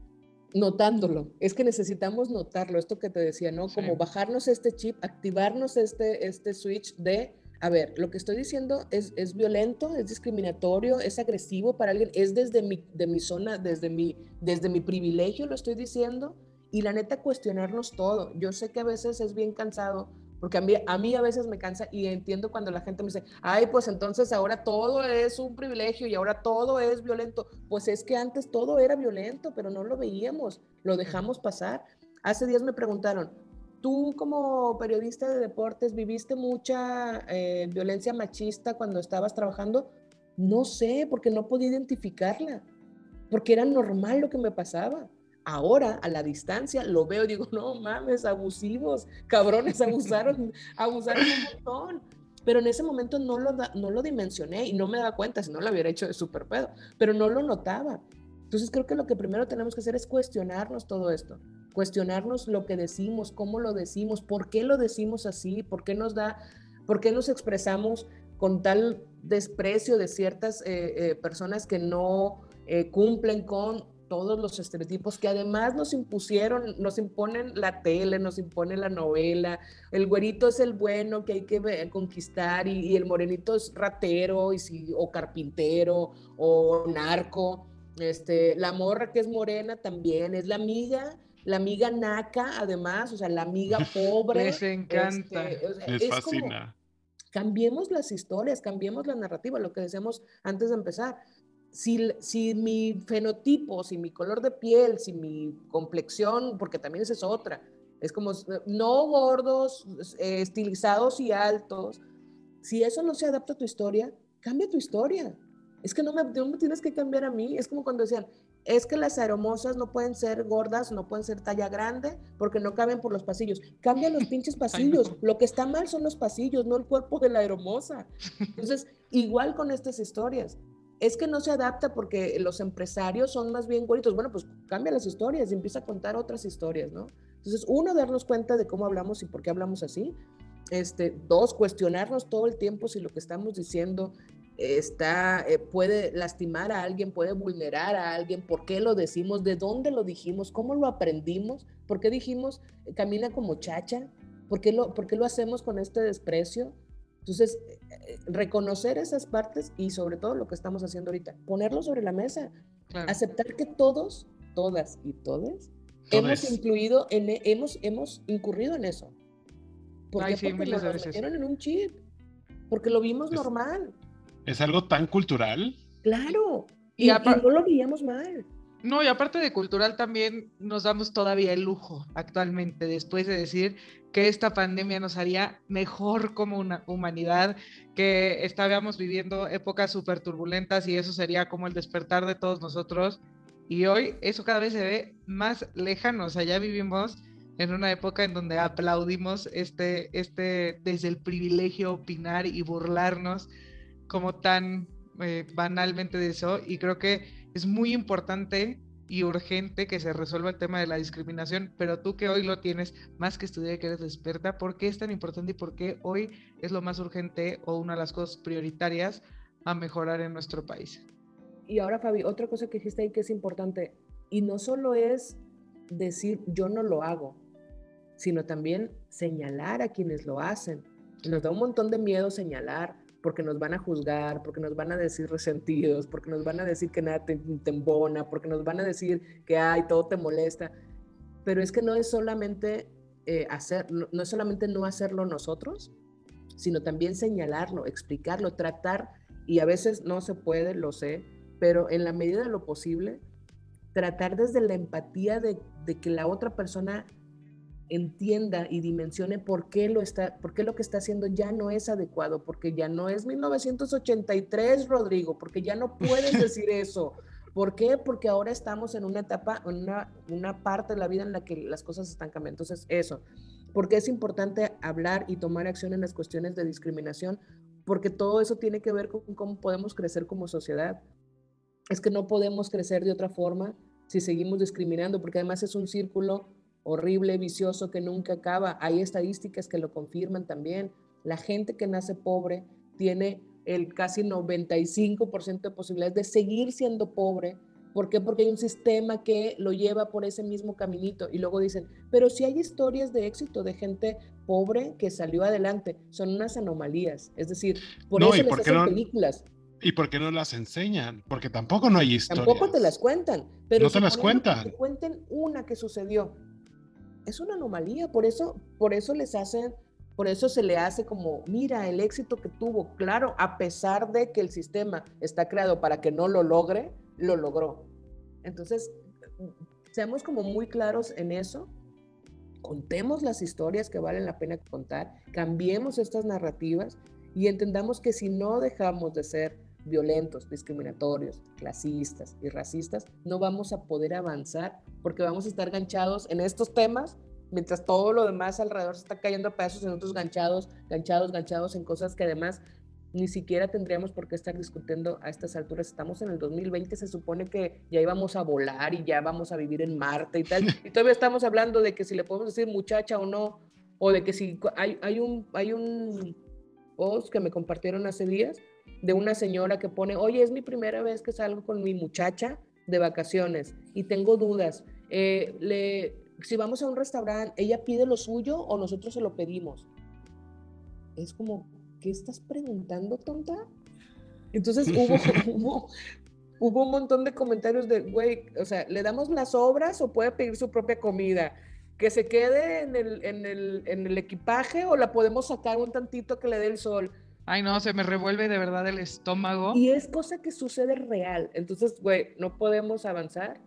notándolo. Es que necesitamos notarlo, esto que te decía, ¿no? Como bajarnos este chip, activarnos este, este switch de, a ver, lo que estoy diciendo es, es violento, es discriminatorio, es agresivo para alguien, es desde mi, de mi zona, desde mi, desde mi privilegio lo estoy diciendo. Y la neta, cuestionarnos todo. Yo sé que a veces es bien cansado porque a mí, a mí a veces me cansa y entiendo cuando la gente me dice, ay, pues entonces ahora todo es un privilegio y ahora todo es violento. Pues es que antes todo era violento, pero no lo veíamos, lo dejamos pasar. Hace días me preguntaron, tú como periodista de deportes, ¿viviste mucha eh, violencia machista cuando estabas trabajando? No sé, porque no podía identificarla, porque era normal lo que me pasaba. Ahora, a la distancia, lo veo y digo, no mames, abusivos, cabrones, abusaron, abusaron un montón. Pero en ese momento no lo, no lo dimensioné y no me daba cuenta, si no lo hubiera hecho de súper pedo, pero no lo notaba. Entonces creo que lo que primero tenemos que hacer es cuestionarnos todo esto, cuestionarnos lo que decimos, cómo lo decimos, por qué lo decimos así, por qué nos da, por qué nos expresamos con tal desprecio de ciertas eh, eh, personas que no eh, cumplen con todos los estereotipos que además nos impusieron, nos imponen la tele, nos impone la novela, el güerito es el bueno que hay que conquistar y, el morenito es ratero y si, o carpintero o narco, este, la morra que es morena también es la amiga, la amiga naca además, o sea, la amiga pobre. Les encanta. Este, Les fascina. cambiemos las historias, cambiemos la narrativa, lo que decíamos antes de empezar si, mi fenotipo, si mi color de piel, si mi complexión, porque también esa es otra, es como no gordos, eh, estilizados y altos, si eso no se adapta a tu historia, cambia tu historia. Es que no me, no me tienes que cambiar a mí. Es como cuando decían, es que las aeromosas no pueden ser gordas, no pueden ser talla grande, porque no caben por los pasillos. Cambia los pinches pasillos. Lo que está mal son los pasillos, no el cuerpo de la aeromosa. Entonces, igual con estas historias es que no se adapta porque los empresarios son más bien güeritos. Bueno, pues cambia las historias y empieza a contar otras historias, ¿no? Entonces, uno, darnos cuenta de cómo hablamos y por qué hablamos así. Este, dos, cuestionarnos todo el tiempo si lo que estamos diciendo está, eh, puede lastimar a alguien, puede vulnerar a alguien, por qué lo decimos, de dónde lo dijimos, cómo lo aprendimos, por qué dijimos camina como chacha, por qué lo, por qué lo hacemos con este desprecio. Entonces, reconocer esas partes y sobre todo lo que estamos haciendo ahorita, ponerlo sobre la mesa, aceptar que todos, todas y todes hemos incluido en, e, hemos, hemos incurrido en eso. porque nos lo metieron en un chip, porque lo vimos normal. ¿Es algo tan cultural? Claro, y, y no lo veíamos mal. No, y aparte de cultural también nos damos todavía el lujo actualmente, después de decir que esta pandemia nos haría mejor como una humanidad, que estábamos viviendo épocas súper turbulentas y eso sería como el despertar de todos nosotros. Y hoy eso cada vez se ve más lejano, o sea, ya vivimos en una época en donde aplaudimos este, este, desde el privilegio opinar y burlarnos como tan eh, banalmente de eso. Y creo que es muy importante y urgente que se resuelva el tema de la discriminación, pero tú que hoy lo tienes más que estudiar que eres experta, ¿por qué es tan importante y por qué hoy es lo más urgente o una de las cosas prioritarias a mejorar en nuestro país? Y ahora, Fabi, otra cosa que dijiste ahí que es importante, y no solo es decir yo no lo hago, sino también señalar a quienes lo hacen. Nos da un montón de miedo señalar, porque nos van a juzgar, porque nos van a decir resentidos, porque nos van a decir que nada te, embona, porque nos van a decir que ay, todo te molesta. Pero es que no es solamente eh, hacer, no, es solamente no hacerlo nosotros, sino también señalarlo, explicarlo, tratar, y a veces no se puede, lo sé, pero en la medida de lo posible, tratar desde la empatía de que la otra persona entienda y dimensione por qué lo está, por qué lo que está haciendo ya no es adecuado, porque ya no es 1983, Rodrigo, porque ya no puedes decir eso. ¿Por qué? Porque ahora estamos en una etapa, en una, una parte de la vida en la que las cosas están cambiando. Entonces, eso, porque es importante hablar y tomar acción en las cuestiones de discriminación, porque todo eso tiene que ver con cómo podemos crecer como sociedad. Es que no podemos crecer de otra forma si seguimos discriminando, porque además es un círculo horrible, vicioso, que nunca acaba. Hay estadísticas que lo confirman también. La gente que nace pobre tiene el casi 95% de posibilidades de seguir siendo pobre. ¿Por qué? Porque hay un sistema que lo lleva por ese mismo caminito. Y luego dicen, pero si hay historias de éxito de gente pobre que salió adelante, son unas anomalías. Es decir, por eso les hacen películas. ¿Y por qué no las enseñan? Porque tampoco no hay historias. Tampoco te las cuentan. Pero no te las cuentan. Que cuenten una que sucedió es una anomalía, por eso, por eso les hacen, por eso se le hace como, mira, el éxito que tuvo, claro, a pesar de que el sistema está creado para que no lo logre, lo logró. Entonces, seamos como muy claros en eso, contemos las historias que valen la pena contar, cambiemos estas narrativas y entendamos que si no dejamos de ser violentos, discriminatorios, clasistas y racistas, no vamos a poder avanzar porque vamos a estar ganchados en estos temas mientras todo lo demás alrededor se está cayendo a pedazos en otros ganchados, ganchados, ganchados en cosas que además ni siquiera tendríamos por qué estar discutiendo a estas alturas. Estamos en el 2020, se supone que ya íbamos a volar y ya vamos a vivir en Marte y tal. Y todavía estamos hablando de que si le podemos decir muchacha o no, o de que si hay, hay un, hay un post que me compartieron hace días de una señora que pone, oye, es mi primera vez que salgo con mi muchacha de vacaciones y tengo dudas. Eh, le, si vamos a un restaurante, ¿ella pide lo suyo o nosotros se lo pedimos? Es como, ¿qué estás preguntando, tonta? Entonces hubo, hubo, un montón de comentarios de, güey, o sea, ¿le damos las obras o puede pedir su propia comida? ¿Que se quede en el, en el, en el equipaje o la podemos sacar un tantito que le dé el sol? Ay, no, se me revuelve de verdad el estómago. Y es cosa que sucede real. Entonces, güey, no podemos avanzar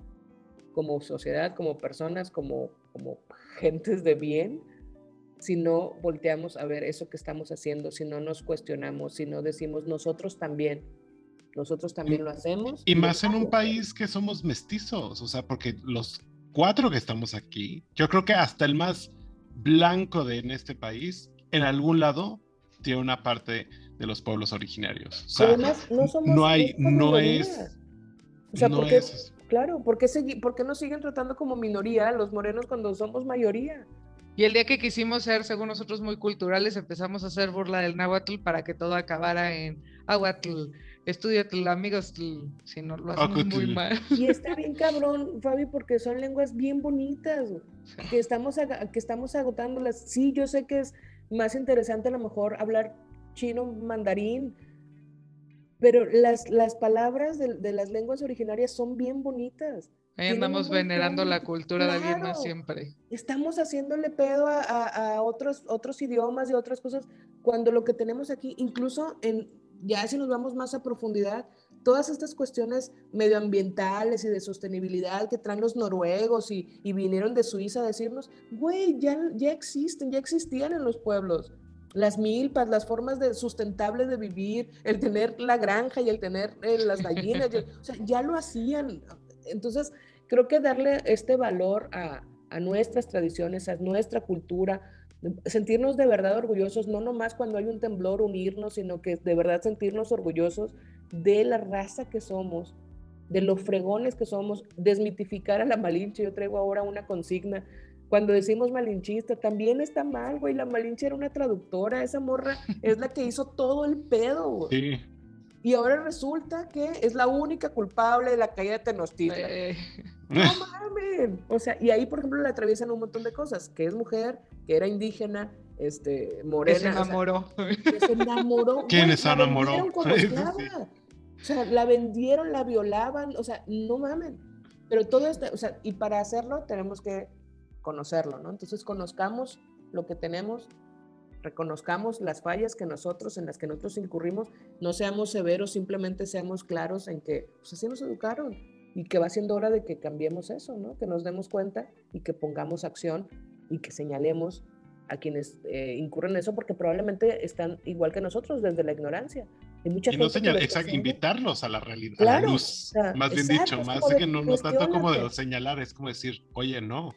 como sociedad, como personas, como, como gentes de bien, si no volteamos a ver eso que estamos haciendo, si no nos cuestionamos, si no decimos nosotros también, nosotros también lo hacemos. Y, más en un país que somos mestizos, o sea, porque los cuatro que estamos aquí, yo creo que hasta el más blanco de en este país, en algún lado tiene una parte de los pueblos originarios. O sea, no, somos, no hay, no es. O sea, porque, claro, ¿por qué, ¿por qué nos siguen tratando como minoría los morenos cuando somos mayoría? Y el día que quisimos ser, según nosotros, muy culturales, empezamos a hacer burla del náhuatl para que todo acabara en aguatl, estudiatl, amigos, si no lo hacemos muy mal. Y está bien cabrón, Fabi, porque son lenguas bien bonitas, que estamos, que estamos agotándolas. Sí, yo sé que es más interesante a lo mejor hablar chino, mandarín, pero las, las palabras de, las lenguas originarias son bien bonitas. Ahí andamos venerando la cultura de alguien más siempre. Estamos haciéndole pedo a, a, otros, otros idiomas y otras cosas, cuando lo que tenemos aquí, incluso en, ya si nos vamos más a profundidad, todas estas cuestiones medioambientales y de sostenibilidad que traen los noruegos y, vinieron de Suiza a decirnos, güey, ya, ya existen, ya existían en los pueblos. Las milpas, las formas de sustentables de vivir, el tener la granja y el tener eh, las gallinas, o sea, ya lo hacían. Entonces, creo que darle este valor a, a nuestras tradiciones, a nuestra cultura, sentirnos de verdad orgullosos, no nomás cuando hay un temblor unirnos, sino que de verdad sentirnos orgullosos de la raza que somos, de los fregones que somos, desmitificar a la malinche. Yo traigo ahora una consigna. Cuando decimos malinchista, también está mal, güey. La malinche era una traductora, esa morra es la que hizo todo el pedo. Sí. Y ahora resulta que es la única culpable de la caída de Tenochtitlan. Eh. No mames. O sea, y ahí, por ejemplo, le atraviesan un montón de cosas, que es mujer, que era indígena, este, morena. Que se enamoró. que se enamoró. ¿Quién se enamoró? O sea, la vendieron, la violaban, o sea, no mamen. Pero todo esto, o sea, y para hacerlo tenemos que conocerlo, ¿no? Entonces conozcamos lo que tenemos, reconozcamos las fallas que nosotros, en las que nosotros incurrimos, no seamos severos, simplemente seamos claros en que, pues así nos educaron y que va siendo hora de que cambiemos eso, ¿no? Que nos demos cuenta y que pongamos acción y que señalemos a quienes eh, incurren en eso porque probablemente están igual que nosotros desde la ignorancia. y no señalar, exacto, invitarlos a la realidad, a la luz, más bien dicho, más que no, no tanto como de señalar, es como decir, oye, no.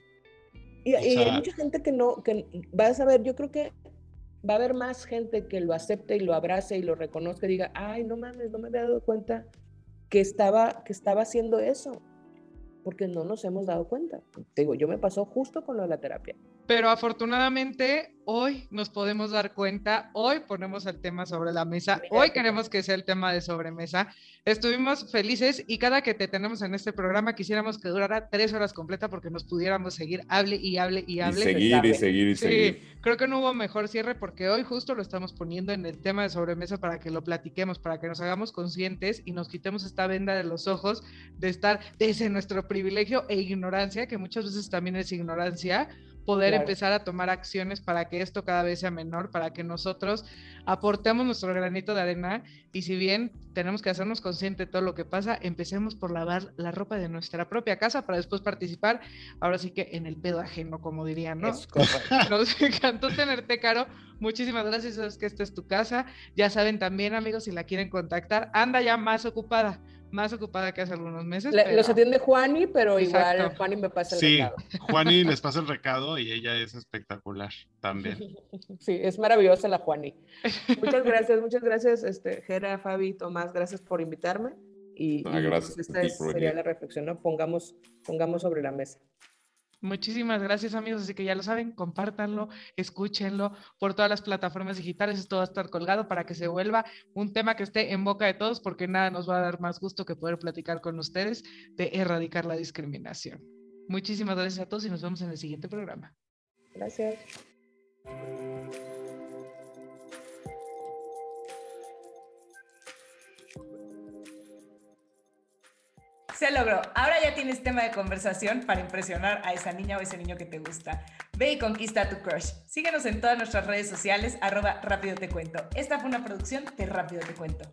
Y, hay mucha gente que no, que vas a ver, yo creo que va a haber más gente que lo acepte y lo abrace y lo reconozca y diga, ay, no mames, no me había dado cuenta que estaba, que estaba haciendo eso, porque no nos hemos dado cuenta. Digo, yo me pasó justo con lo de la terapia. Pero afortunadamente hoy nos podemos dar cuenta, hoy ponemos el tema sobre la mesa, hoy queremos que sea el tema de sobremesa. Estuvimos felices y cada que te tenemos en este programa quisiéramos que durara tres horas completa porque nos pudiéramos seguir, hable y hable y hable. Y seguir y seguir y seguir. Creo que no hubo mejor cierre porque hoy justo lo estamos poniendo en el tema de sobremesa para que lo platiquemos, para que nos hagamos conscientes y nos quitemos esta venda de los ojos de estar desde nuestro privilegio e ignorancia, que muchas veces también es ignorancia poder empezar a tomar acciones para que esto cada vez sea menor, para que nosotros aportemos nuestro granito de arena y si bien tenemos que hacernos consciente de todo lo que pasa, empecemos por lavar la ropa de nuestra propia casa para después participar, ahora sí que en el pedo ajeno, como dirían, ¿no? Nos encantó tenerte, Caro. Muchísimas gracias, sabes que esta es tu casa. Ya saben también, amigos, si la quieren contactar, anda ya más ocupada más ocupada que hace algunos meses. Los atiende Juani, pero igual Juani me pasa el recado. Sí, Juani les pasa el recado y ella es espectacular también. Sí, es maravillosa la Juani. Muchas gracias, muchas gracias, este, Gera, Fabi, Tomás, gracias por invitarme. Y, ah, gracias esta sería la reflexión, ¿no? Pongamos, pongamos sobre la mesa. Muchísimas gracias amigos, así que ya lo saben, compártanlo, escúchenlo por todas las plataformas digitales, esto va a estar colgado para que se vuelva un tema que esté en boca de todos, porque nada nos va a dar más gusto que poder platicar con ustedes de erradicar la discriminación. Muchísimas gracias a todos y nos vemos en el siguiente programa. Gracias. Se logró. Ahora ya tienes tema de conversación para impresionar a esa niña o ese niño que te gusta. Ve y conquista tu crush. Síguenos en todas nuestras redes sociales, arroba Rápido Te Cuento. Esta fue una producción de Rápido Te Cuento.